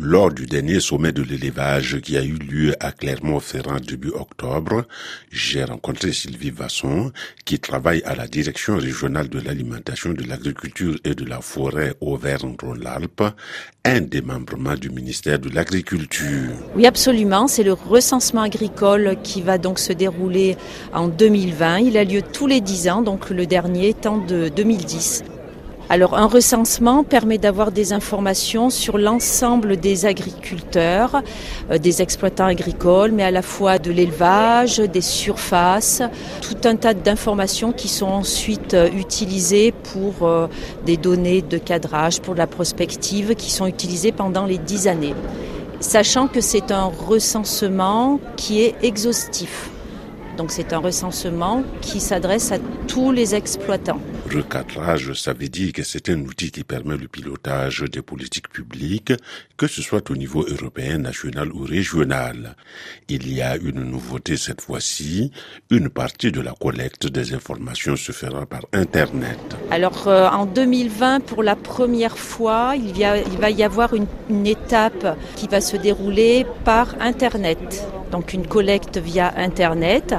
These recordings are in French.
Lors du dernier sommet de l'élevage qui a eu lieu à Clermont-Ferrand début octobre, j'ai rencontré Sylvie Vasson, qui travaille à la direction régionale de l'alimentation, de l'agriculture et de la forêt Auvergne-Rhône-Alpes, un des membres du ministère de l'Agriculture. Oui, absolument. C'est le recensement agricole qui va donc se dérouler en 2020. Il a lieu tous les 10 ans, donc le dernier étant de 2010. Alors un recensement permet d'avoir des informations sur l'ensemble des agriculteurs, euh, des exploitants agricoles, mais à la fois de l'élevage, des surfaces, tout un tas d'informations qui sont ensuite euh, utilisées pour euh, des données de cadrage, pour la prospective, qui sont utilisées pendant les dix années. Sachant que c'est un recensement qui est exhaustif. Donc c'est un recensement qui s'adresse à tous les exploitants. Recadrage, ça veut dire que c'est un outil qui permet le pilotage des politiques publiques, que ce soit au niveau européen, national ou régional. Il y a une nouveauté cette fois-ci, une partie de la collecte des informations se fera par Internet. Alors euh, en 2020, pour la première fois, il, il va y avoir une, une étape qui va se dérouler par Internet. Donc une collecte via Internet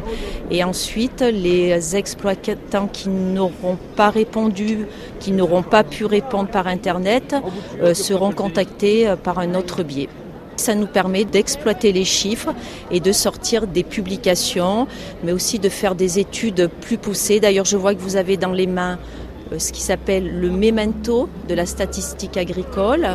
et ensuite les exploitants qui n'auront pas répondu, qui n'auront pas pu répondre par Internet, euh, seront contactés euh, par un autre biais. Ça nous permet d'exploiter les chiffres et de sortir des publications, mais aussi de faire des études plus poussées. D'ailleurs, je vois que vous avez dans les mains ce qui s'appelle le memento de la statistique agricole.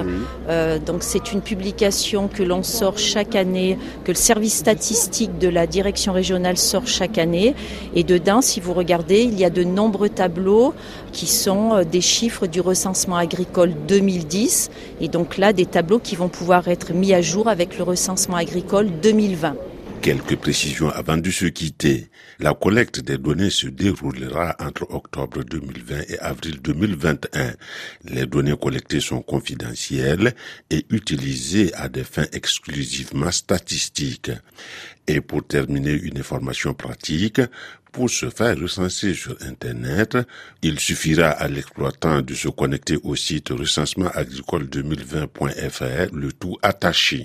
Euh, donc c'est une publication que l'on sort chaque année, que le service statistique de la direction régionale sort chaque année. Et dedans, si vous regardez, il y a de nombreux tableaux qui sont euh, des chiffres du recensement agricole 2010. Et donc là, des tableaux qui vont pouvoir être mis à jour avec le recensement agricole 2020. Quelques précisions avant de se quitter. La collecte des données se déroulera entre octobre 2020 et avril 2021. Les données collectées sont confidentielles et utilisées à des fins exclusivement statistiques. Et pour terminer, une information pratique. Pour se faire recenser sur Internet, il suffira à l'exploitant de se connecter au site recensementagricole2020.fr, le tout attaché.